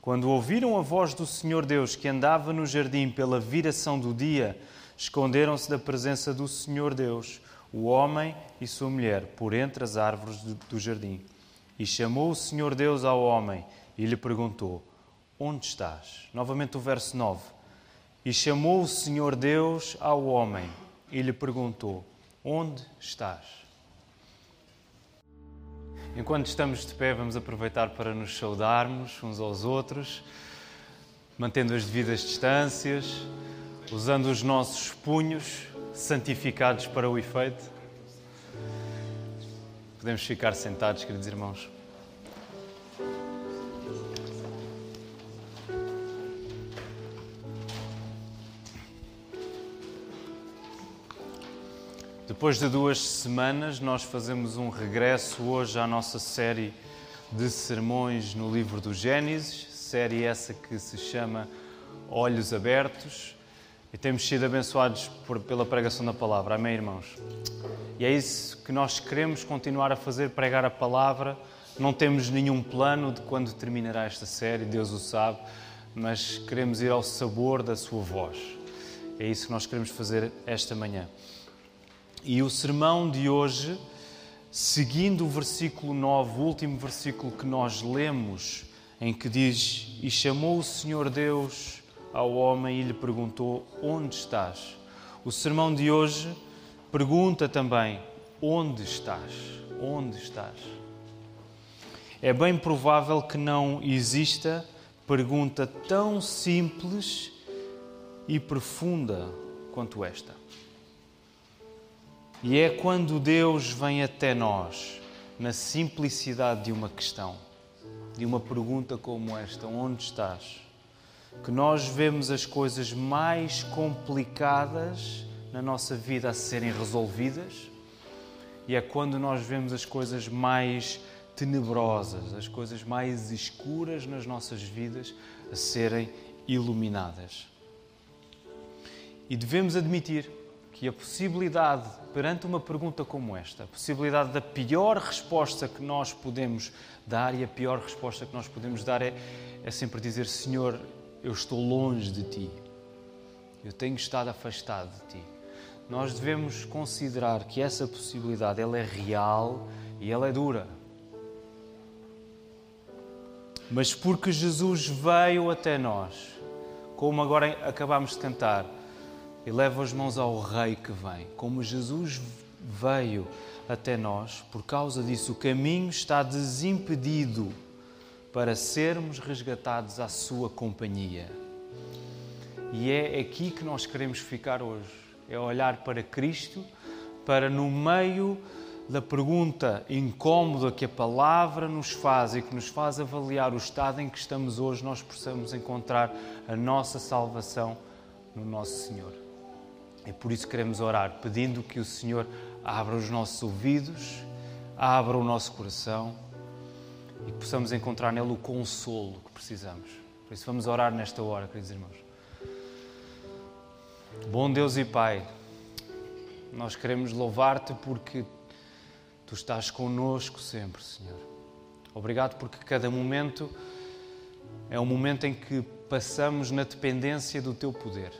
Quando ouviram a voz do Senhor Deus que andava no jardim pela viração do dia, esconderam-se da presença do Senhor Deus, o homem e sua mulher, por entre as árvores do jardim. E chamou o Senhor Deus ao homem e lhe perguntou: Onde estás? Novamente o verso 9. E chamou o Senhor Deus ao homem e lhe perguntou: Onde estás? Enquanto estamos de pé, vamos aproveitar para nos saudarmos uns aos outros, mantendo as devidas distâncias, usando os nossos punhos santificados para o efeito. Podemos ficar sentados, queridos irmãos. Depois de duas semanas, nós fazemos um regresso hoje à nossa série de sermões no livro do Gênesis, série essa que se chama Olhos Abertos, e temos sido abençoados por, pela pregação da palavra. Amém, irmãos? E é isso que nós queremos continuar a fazer, pregar a palavra. Não temos nenhum plano de quando terminará esta série, Deus o sabe, mas queremos ir ao sabor da sua voz. É isso que nós queremos fazer esta manhã. E o sermão de hoje, seguindo o versículo 9, o último versículo que nós lemos, em que diz: E chamou o Senhor Deus ao homem e lhe perguntou: Onde estás? O sermão de hoje pergunta também: Onde estás? Onde estás? É bem provável que não exista pergunta tão simples e profunda quanto esta. E é quando Deus vem até nós, na simplicidade de uma questão, de uma pergunta como esta: onde estás? Que nós vemos as coisas mais complicadas na nossa vida a serem resolvidas, e é quando nós vemos as coisas mais tenebrosas, as coisas mais escuras nas nossas vidas a serem iluminadas. E devemos admitir que a possibilidade, perante uma pergunta como esta, a possibilidade da pior resposta que nós podemos dar, e a pior resposta que nós podemos dar é, é sempre dizer: Senhor, eu estou longe de ti, eu tenho estado afastado de ti. Nós devemos considerar que essa possibilidade ela é real e ela é dura. Mas porque Jesus veio até nós, como agora acabamos de cantar, e leva as mãos ao Rei que vem. Como Jesus veio até nós, por causa disso, o caminho está desimpedido para sermos resgatados à Sua companhia. E é aqui que nós queremos ficar hoje: é olhar para Cristo, para no meio da pergunta incómoda que a palavra nos faz e que nos faz avaliar o estado em que estamos hoje, nós possamos encontrar a nossa salvação no nosso Senhor. É por isso que queremos orar, pedindo que o Senhor abra os nossos ouvidos, abra o nosso coração e que possamos encontrar nele o consolo que precisamos. Por isso vamos orar nesta hora, queridos irmãos. Bom Deus e Pai, nós queremos louvar-te porque tu estás conosco sempre, Senhor. Obrigado porque cada momento é um momento em que passamos na dependência do teu poder.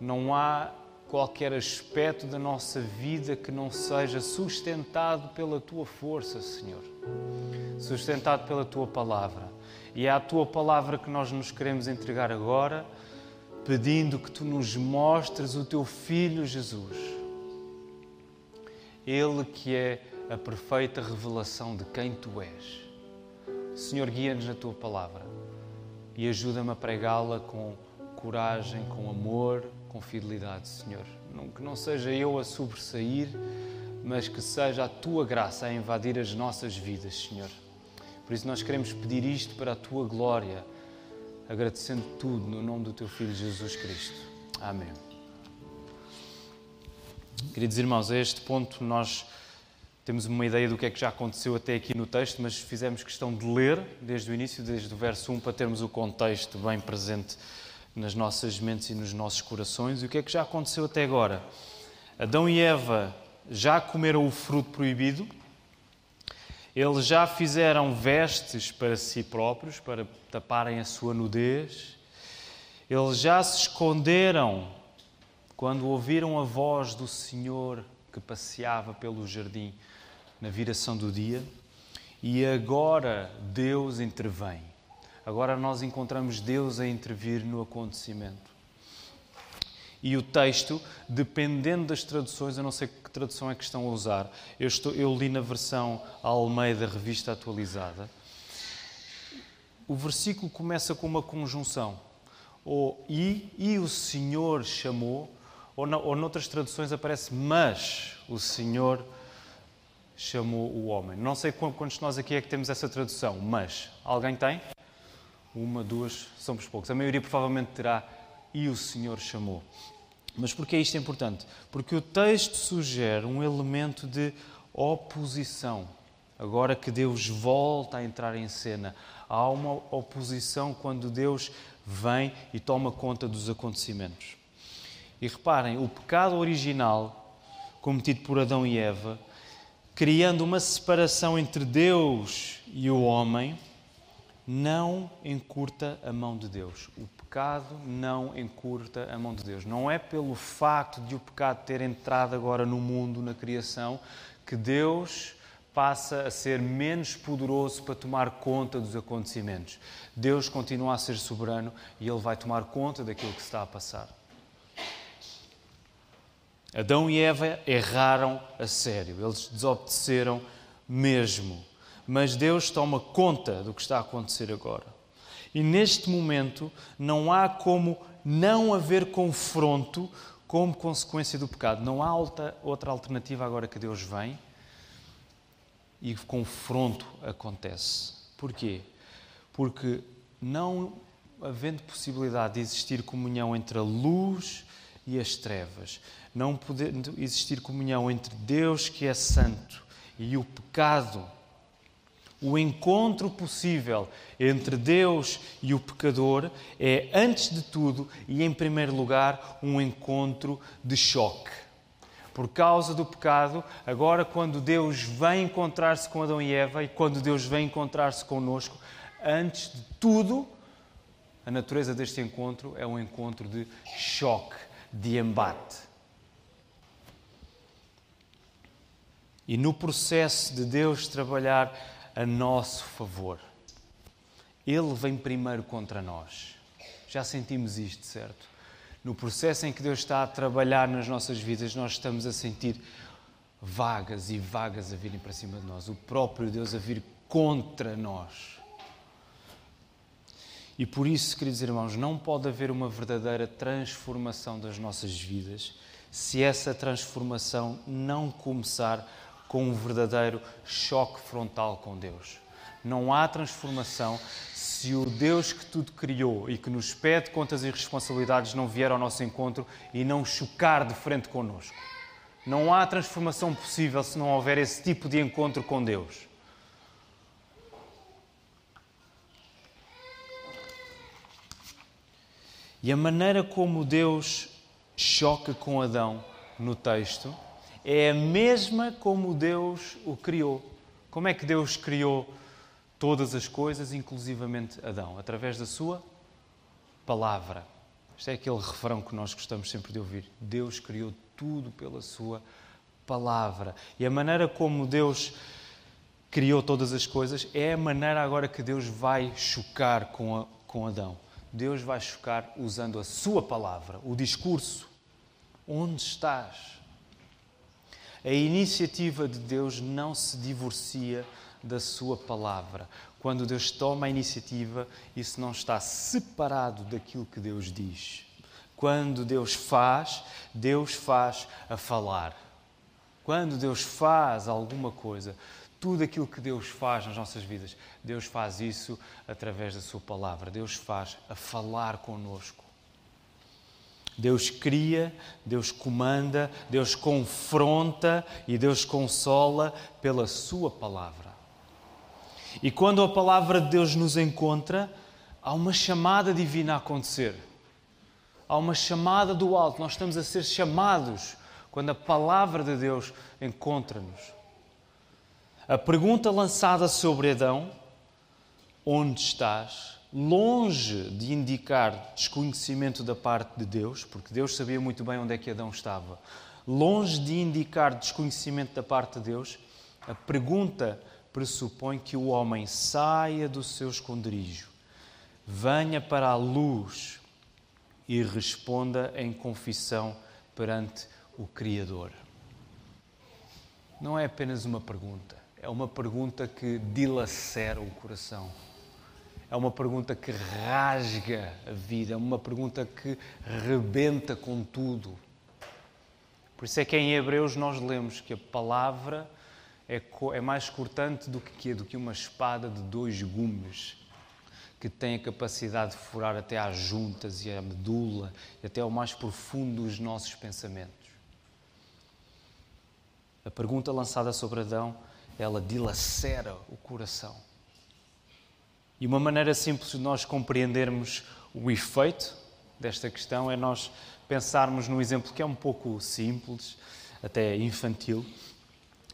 Não há qualquer aspecto da nossa vida que não seja sustentado pela tua força, Senhor, sustentado pela tua palavra. E é à tua palavra que nós nos queremos entregar agora, pedindo que tu nos mostres o teu Filho Jesus. Ele que é a perfeita revelação de quem tu és. Senhor, guia-nos na tua palavra e ajuda-me a pregá-la com coragem, com amor, com fidelidade, Senhor. Que não seja eu a sobressair, mas que seja a tua graça a invadir as nossas vidas, Senhor. Por isso nós queremos pedir isto para a tua glória, agradecendo tudo no nome do teu Filho Jesus Cristo. Amém. Queridos irmãos, a este ponto nós temos uma ideia do que é que já aconteceu até aqui no texto, mas fizemos questão de ler desde o início, desde o verso 1, para termos o contexto bem presente nas nossas mentes e nos nossos corações. E o que é que já aconteceu até agora? Adão e Eva já comeram o fruto proibido, eles já fizeram vestes para si próprios, para taparem a sua nudez, eles já se esconderam quando ouviram a voz do Senhor que passeava pelo jardim na viração do dia, e agora Deus intervém. Agora nós encontramos Deus a intervir no acontecimento. E o texto, dependendo das traduções, eu não sei que tradução é que estão a usar, eu, estou, eu li na versão Almeida Revista Atualizada. O versículo começa com uma conjunção, ou e, e o Senhor chamou, ou, não, ou noutras traduções aparece mas o Senhor chamou o homem. Não sei quantos de nós aqui é que temos essa tradução, mas alguém tem? Uma, duas, somos poucos. A maioria provavelmente terá e o Senhor chamou. Mas porquê isto é importante? Porque o texto sugere um elemento de oposição. Agora que Deus volta a entrar em cena, há uma oposição quando Deus vem e toma conta dos acontecimentos. E reparem, o pecado original, cometido por Adão e Eva, criando uma separação entre Deus e o homem, não encurta a mão de Deus. O pecado não encurta a mão de Deus. Não é pelo facto de o pecado ter entrado agora no mundo, na criação, que Deus passa a ser menos poderoso para tomar conta dos acontecimentos. Deus continua a ser soberano e Ele vai tomar conta daquilo que está a passar. Adão e Eva erraram a sério, eles desobedeceram mesmo mas Deus toma conta do que está a acontecer agora. E neste momento não há como não haver confronto como consequência do pecado. Não há outra alternativa agora que Deus vem e confronto acontece. Porquê? Porque não havendo possibilidade de existir comunhão entre a luz e as trevas, não podendo existir comunhão entre Deus, que é santo, e o pecado, o encontro possível entre Deus e o pecador é, antes de tudo e em primeiro lugar, um encontro de choque. Por causa do pecado, agora, quando Deus vem encontrar-se com Adão e Eva e quando Deus vem encontrar-se conosco, antes de tudo, a natureza deste encontro é um encontro de choque, de embate. E no processo de Deus trabalhar a nosso favor. Ele vem primeiro contra nós. Já sentimos isto, certo? No processo em que Deus está a trabalhar nas nossas vidas, nós estamos a sentir vagas e vagas a virem para cima de nós, o próprio Deus a vir contra nós. E por isso, queridos irmãos, não pode haver uma verdadeira transformação das nossas vidas se essa transformação não começar com um verdadeiro choque frontal com Deus. Não há transformação se o Deus que tudo criou e que nos pede contas e responsabilidades não vier ao nosso encontro e não chocar de frente connosco. Não há transformação possível se não houver esse tipo de encontro com Deus. E a maneira como Deus choca com Adão no texto é a mesma como Deus o criou. Como é que Deus criou todas as coisas, inclusivamente Adão? Através da sua palavra. Este é aquele refrão que nós gostamos sempre de ouvir. Deus criou tudo pela sua palavra. E a maneira como Deus criou todas as coisas é a maneira agora que Deus vai chocar com, a, com Adão. Deus vai chocar usando a sua palavra, o discurso. Onde estás? A iniciativa de Deus não se divorcia da sua palavra. Quando Deus toma a iniciativa, isso não está separado daquilo que Deus diz. Quando Deus faz, Deus faz a falar. Quando Deus faz alguma coisa, tudo aquilo que Deus faz nas nossas vidas, Deus faz isso através da Sua palavra. Deus faz a falar conosco. Deus cria, Deus comanda, Deus confronta e Deus consola pela Sua palavra. E quando a palavra de Deus nos encontra, há uma chamada divina a acontecer. Há uma chamada do alto. Nós estamos a ser chamados quando a palavra de Deus encontra-nos. A pergunta lançada sobre Adão, onde estás? Longe de indicar desconhecimento da parte de Deus, porque Deus sabia muito bem onde é que Adão estava. Longe de indicar desconhecimento da parte de Deus, a pergunta pressupõe que o homem saia do seu esconderijo, venha para a luz e responda em confissão perante o Criador. Não é apenas uma pergunta, é uma pergunta que dilacera o coração. É uma pergunta que rasga a vida, é uma pergunta que rebenta com tudo. Por isso é que em Hebreus nós lemos que a palavra é, é mais cortante do que, do que uma espada de dois gumes, que tem a capacidade de furar até às juntas e à medula e até ao mais profundo dos nossos pensamentos. A pergunta lançada sobre Adão, ela dilacera o coração. E uma maneira simples de nós compreendermos o efeito desta questão é nós pensarmos num exemplo que é um pouco simples, até infantil.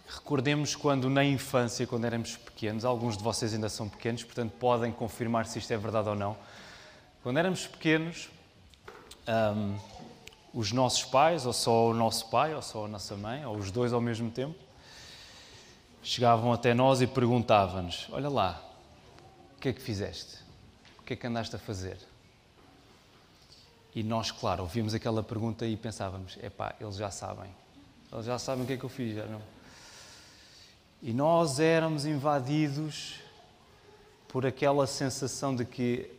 Recordemos quando na infância, quando éramos pequenos, alguns de vocês ainda são pequenos, portanto podem confirmar se isto é verdade ou não. Quando éramos pequenos, um, os nossos pais, ou só o nosso pai, ou só a nossa mãe, ou os dois ao mesmo tempo, chegavam até nós e perguntavam-nos: Olha lá, o que é que fizeste? O que é que andaste a fazer? E nós, claro, ouvíamos aquela pergunta e pensávamos: epá, eles já sabem. Eles já sabem o que é que eu fiz, já não? E nós éramos invadidos por aquela sensação de que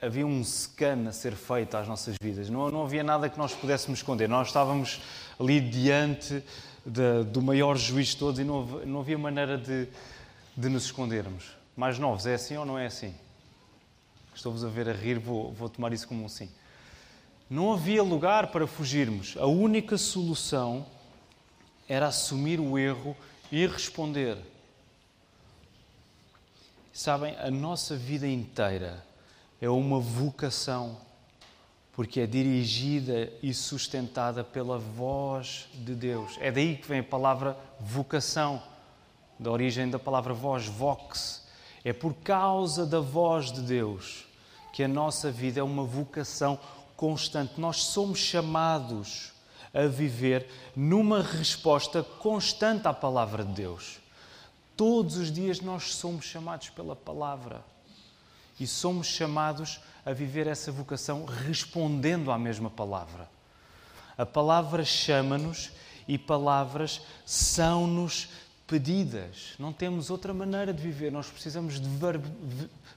havia um scan a ser feito às nossas vidas. Não, não havia nada que nós pudéssemos esconder. Nós estávamos ali diante de, do maior juiz de todos e não, não havia maneira de, de nos escondermos. Mais novos, é assim ou não é assim? Estou-vos a ver a rir, vou, vou tomar isso como um sim. Não havia lugar para fugirmos. A única solução era assumir o erro e responder. Sabem, a nossa vida inteira é uma vocação, porque é dirigida e sustentada pela voz de Deus. É daí que vem a palavra vocação, da origem da palavra voz, vox. É por causa da voz de Deus que a nossa vida é uma vocação constante. Nós somos chamados a viver numa resposta constante à palavra de Deus. Todos os dias nós somos chamados pela palavra e somos chamados a viver essa vocação respondendo à mesma palavra. A palavra chama-nos e palavras são-nos pedidas. Não temos outra maneira de viver. Nós precisamos de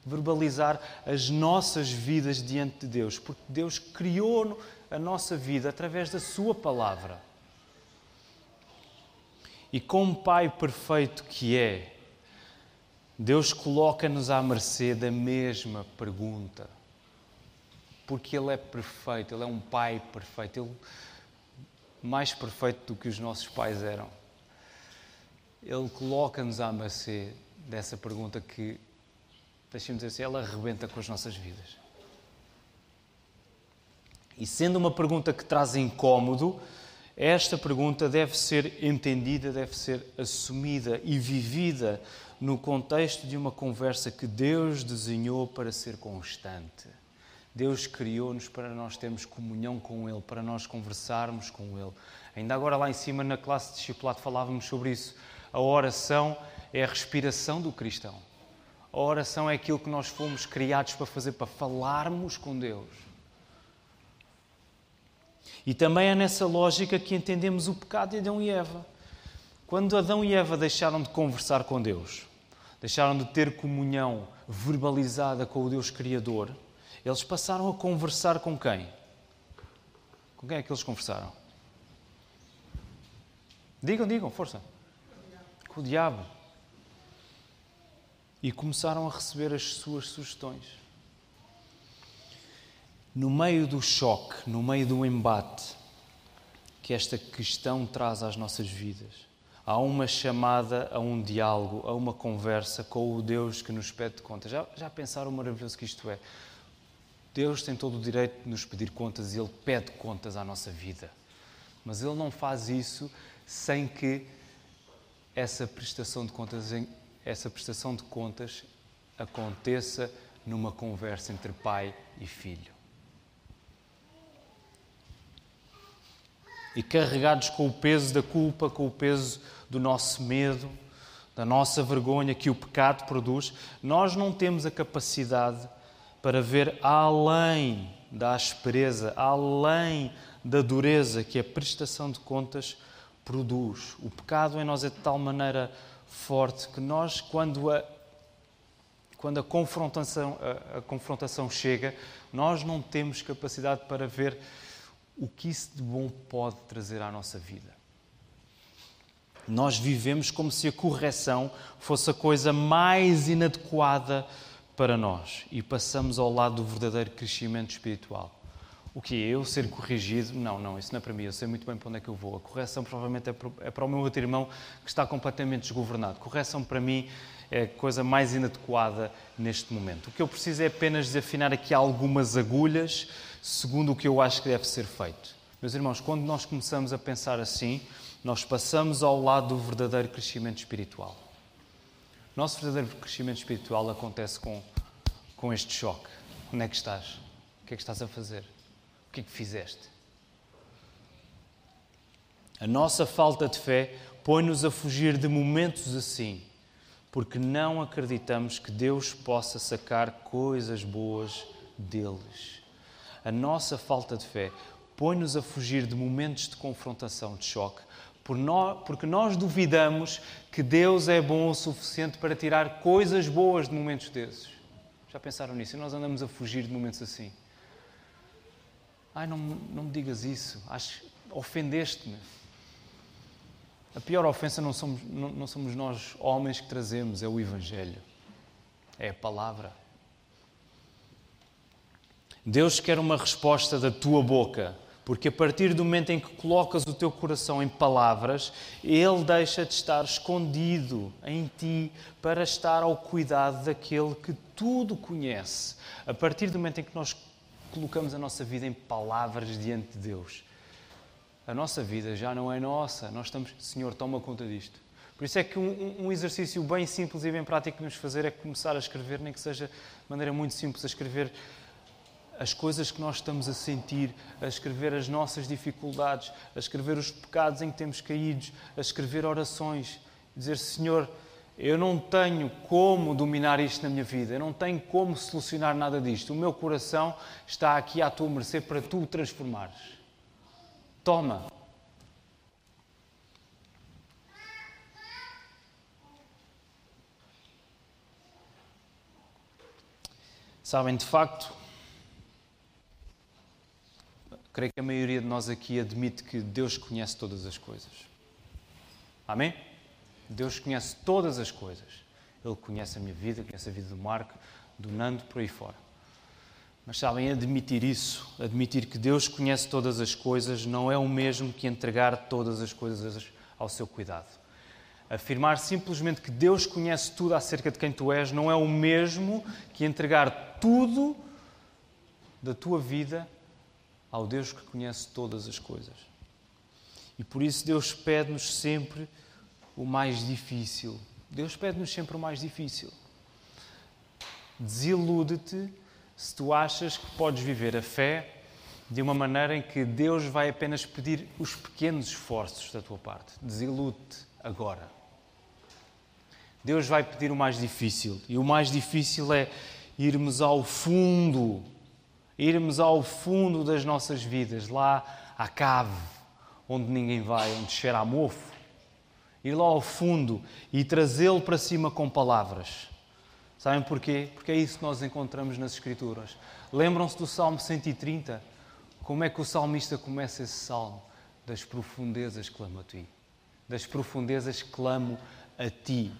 verbalizar as nossas vidas diante de Deus, porque Deus criou a nossa vida através da Sua palavra. E como Pai perfeito que é, Deus coloca-nos à mercê da mesma pergunta. Porque Ele é perfeito, Ele é um Pai perfeito, Ele mais perfeito do que os nossos pais eram. Ele coloca-nos à mercê dessa pergunta que, deixemos dizer assim, ela arrebenta com as nossas vidas. E sendo uma pergunta que traz incómodo, esta pergunta deve ser entendida, deve ser assumida e vivida no contexto de uma conversa que Deus desenhou para ser constante. Deus criou-nos para nós termos comunhão com Ele, para nós conversarmos com Ele. Ainda agora, lá em cima, na classe de discipulado, falávamos sobre isso. A oração é a respiração do cristão. A oração é aquilo que nós fomos criados para fazer, para falarmos com Deus. E também é nessa lógica que entendemos o pecado de Adão e Eva. Quando Adão e Eva deixaram de conversar com Deus, deixaram de ter comunhão verbalizada com o Deus Criador, eles passaram a conversar com quem? Com quem é que eles conversaram? Digam, digam, força. Com o diabo. E começaram a receber as suas sugestões. No meio do choque, no meio do embate que esta questão traz às nossas vidas, há uma chamada a um diálogo, a uma conversa com o Deus que nos pede contas. Já, já pensaram o maravilhoso que isto é? Deus tem todo o direito de nos pedir contas e Ele pede contas à nossa vida. Mas Ele não faz isso sem que essa prestação de contas, essa prestação de contas aconteça numa conversa entre pai e filho. E carregados com o peso da culpa, com o peso do nosso medo, da nossa vergonha que o pecado produz, nós não temos a capacidade para ver além da aspereza, além da dureza que a prestação de contas produz. O pecado em nós é de tal maneira forte que nós, quando a, quando a, confrontação, a, a confrontação chega, nós não temos capacidade para ver o que isso de bom pode trazer à nossa vida. Nós vivemos como se a correção fosse a coisa mais inadequada para nós e passamos ao lado do verdadeiro crescimento espiritual. O que é eu ser corrigido? Não, não, isso não é para mim. Eu sei muito bem para onde é que eu vou. A correção provavelmente é para é o meu outro irmão que está completamente desgovernado. Correção para mim é a coisa mais inadequada neste momento. O que eu preciso é apenas desafinar aqui algumas agulhas segundo o que eu acho que deve ser feito. Meus irmãos, quando nós começamos a pensar assim, nós passamos ao lado do verdadeiro crescimento espiritual. Nosso verdadeiro crescimento espiritual acontece com, com este choque. Onde é que estás? O que é que estás a fazer? É que fizeste? A nossa falta de fé põe-nos a fugir de momentos assim, porque não acreditamos que Deus possa sacar coisas boas deles. A nossa falta de fé põe-nos a fugir de momentos de confrontação, de choque, porque nós duvidamos que Deus é bom o suficiente para tirar coisas boas de momentos desses. Já pensaram nisso? E nós andamos a fugir de momentos assim. Ai, não, não me digas isso. Acho, ofendeste-me. A pior ofensa não somos, não, não somos nós, homens, que trazemos, é o Evangelho. É a palavra. Deus quer uma resposta da tua boca porque a partir do momento em que colocas o teu coração em palavras, ele deixa de estar escondido em ti para estar ao cuidado daquele que tudo conhece. A partir do momento em que nós colocamos a nossa vida em palavras diante de Deus, a nossa vida já não é nossa. Nós estamos, Senhor, toma conta disto. Por isso é que um, um, exercício bem simples e bem prático que vamos fazer é começar a escrever, nem que seja de maneira muito simples, a escrever as coisas que nós estamos a sentir, a escrever as nossas dificuldades, a escrever os pecados em que temos caído, a escrever orações, dizer: Senhor, eu não tenho como dominar isto na minha vida, eu não tenho como solucionar nada disto. O meu coração está aqui à tua mercê para tu o transformares. Toma. Sabem, de facto, Creio que a maioria de nós aqui admite que Deus conhece todas as coisas. Amém? Deus conhece todas as coisas. Ele conhece a minha vida, conhece a vida do Marco, do Nando, por aí fora. Mas sabem, admitir isso, admitir que Deus conhece todas as coisas, não é o mesmo que entregar todas as coisas ao seu cuidado. Afirmar simplesmente que Deus conhece tudo acerca de quem tu és não é o mesmo que entregar tudo da tua vida ao Deus que conhece todas as coisas. E por isso Deus pede-nos sempre o mais difícil. Deus pede-nos sempre o mais difícil. Desilude-te se tu achas que podes viver a fé de uma maneira em que Deus vai apenas pedir os pequenos esforços da tua parte. Desilude-te agora. Deus vai pedir o mais difícil. E o mais difícil é irmos ao fundo, irmos ao fundo das nossas vidas, lá à cave, onde ninguém vai, onde cheira a mofo. Ir lá ao fundo e trazê-lo para cima com palavras. Sabem porquê? Porque é isso que nós encontramos nas Escrituras. Lembram-se do Salmo 130? Como é que o salmista começa esse salmo? Das profundezas clamo a ti. Das profundezas clamo a ti.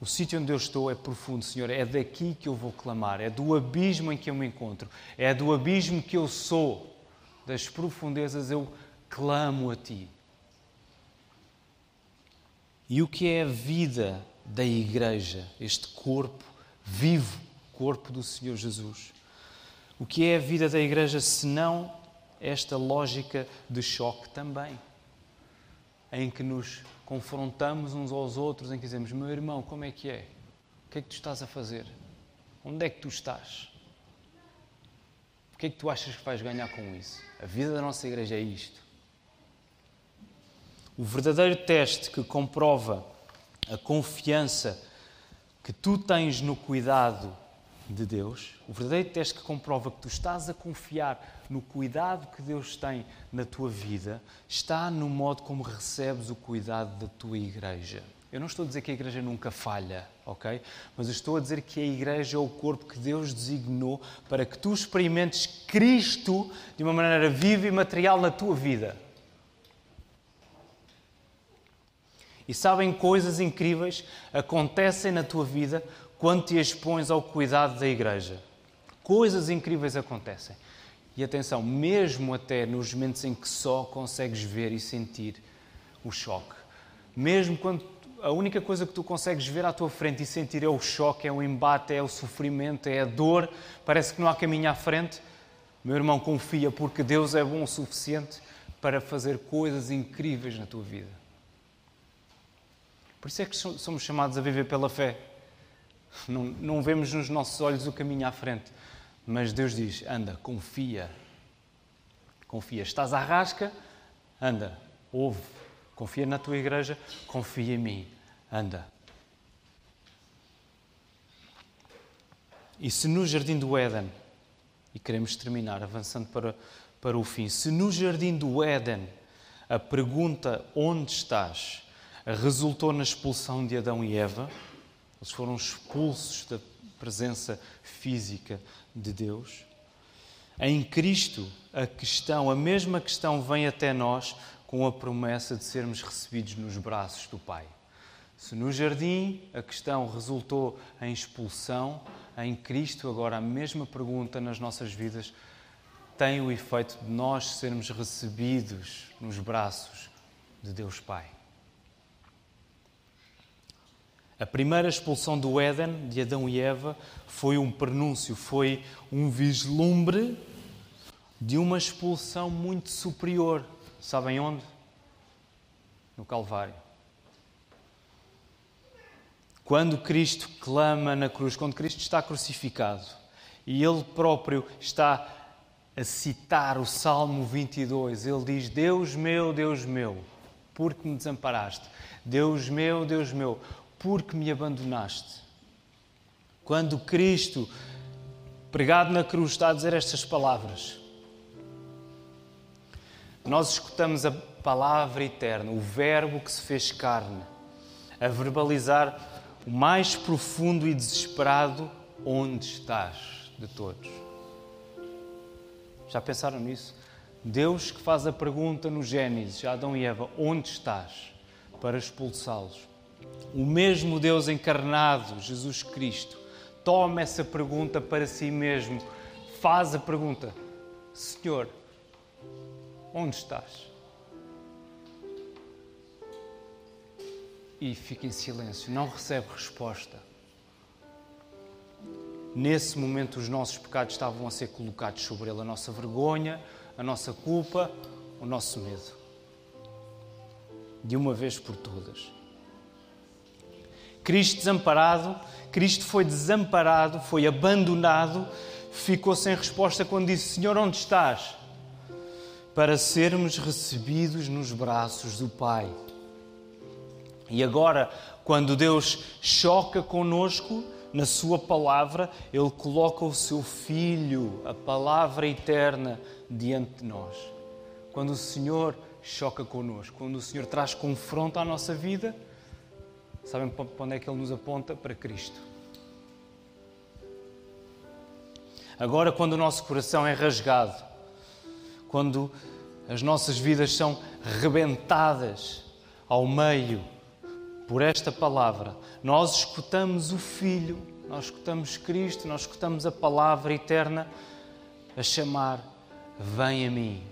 O sítio onde eu estou é profundo, Senhor. É daqui que eu vou clamar. É do abismo em que eu me encontro. É do abismo que eu sou. Das profundezas eu clamo a Ti. E o que é a vida da Igreja? Este corpo vivo, corpo do Senhor Jesus. O que é a vida da Igreja senão esta lógica de choque também? Em que nos confrontamos uns aos outros, em que dizemos: Meu irmão, como é que é? O que é que tu estás a fazer? Onde é que tu estás? O que é que tu achas que vais ganhar com isso? A vida da nossa igreja é isto. O verdadeiro teste que comprova a confiança que tu tens no cuidado de Deus, o verdadeiro teste que comprova que tu estás a confiar no cuidado que Deus tem na tua vida, está no modo como recebes o cuidado da tua igreja. Eu não estou a dizer que a igreja nunca falha, ok? Mas estou a dizer que a igreja é o corpo que Deus designou para que tu experimentes Cristo de uma maneira viva e material na tua vida. E sabem, coisas incríveis acontecem na tua vida quando te expões ao cuidado da igreja. Coisas incríveis acontecem. E atenção, mesmo até nos momentos em que só consegues ver e sentir o choque. Mesmo quando a única coisa que tu consegues ver à tua frente e sentir é o choque, é o embate, é o sofrimento, é a dor, parece que não há caminho à frente. Meu irmão, confia, porque Deus é bom o suficiente para fazer coisas incríveis na tua vida. Por isso é que somos chamados a viver pela fé. Não, não vemos nos nossos olhos o caminho à frente. Mas Deus diz: anda, confia. Confia. Estás à rasca? Anda, ouve. Confia na tua igreja? Confia em mim. Anda. E se no jardim do Éden, e queremos terminar avançando para, para o fim, se no jardim do Éden a pergunta onde estás resultou na expulsão de Adão e Eva, eles foram expulsos da presença física de Deus. Em Cristo, a questão, a mesma questão vem até nós com a promessa de sermos recebidos nos braços do Pai. Se no jardim a questão resultou em expulsão, em Cristo agora a mesma pergunta nas nossas vidas tem o efeito de nós sermos recebidos nos braços de Deus Pai. A primeira expulsão do Éden, de Adão e Eva, foi um prenúncio, foi um vislumbre de uma expulsão muito superior. Sabem onde? No Calvário. Quando Cristo clama na cruz, quando Cristo está crucificado e Ele próprio está a citar o Salmo 22, Ele diz: Deus meu, Deus meu, por que me desamparaste? Deus meu, Deus meu, porque me abandonaste. Quando Cristo, pregado na cruz, está a dizer estas palavras, nós escutamos a palavra eterna, o Verbo que se fez carne, a verbalizar o mais profundo e desesperado: onde estás de todos? Já pensaram nisso? Deus que faz a pergunta no Gênesis, Adão e Eva: onde estás? Para expulsá-los. O mesmo Deus encarnado, Jesus Cristo, toma essa pergunta para si mesmo, faz a pergunta: Senhor, onde estás? E fica em silêncio, não recebe resposta. Nesse momento, os nossos pecados estavam a ser colocados sobre ele, a nossa vergonha, a nossa culpa, o nosso medo. De uma vez por todas. Cristo desamparado, Cristo foi desamparado, foi abandonado, ficou sem resposta quando disse: Senhor, onde estás? Para sermos recebidos nos braços do Pai. E agora, Quando Deus choca conosco na Sua palavra, Ele coloca o Seu Filho, a palavra eterna, diante de nós. Quando o Senhor choca conosco, quando o Senhor traz confronto à nossa vida, sabem para onde é que Ele nos aponta? Para Cristo. Agora, quando o nosso coração é rasgado, quando as nossas vidas são rebentadas ao meio por esta palavra, nós escutamos o Filho, nós escutamos Cristo, nós escutamos a palavra eterna a chamar: Vem a mim,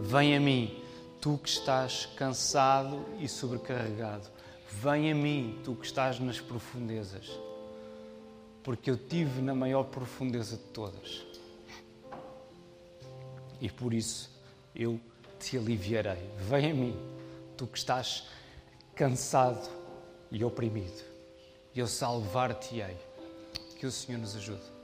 vem a mim, tu que estás cansado e sobrecarregado, vem a mim, tu que estás nas profundezas porque eu tive na maior profundeza de todas. E por isso eu te aliviarei. Vem a mim, tu que estás cansado e oprimido, e eu salvar-te-ei. Que o Senhor nos ajude.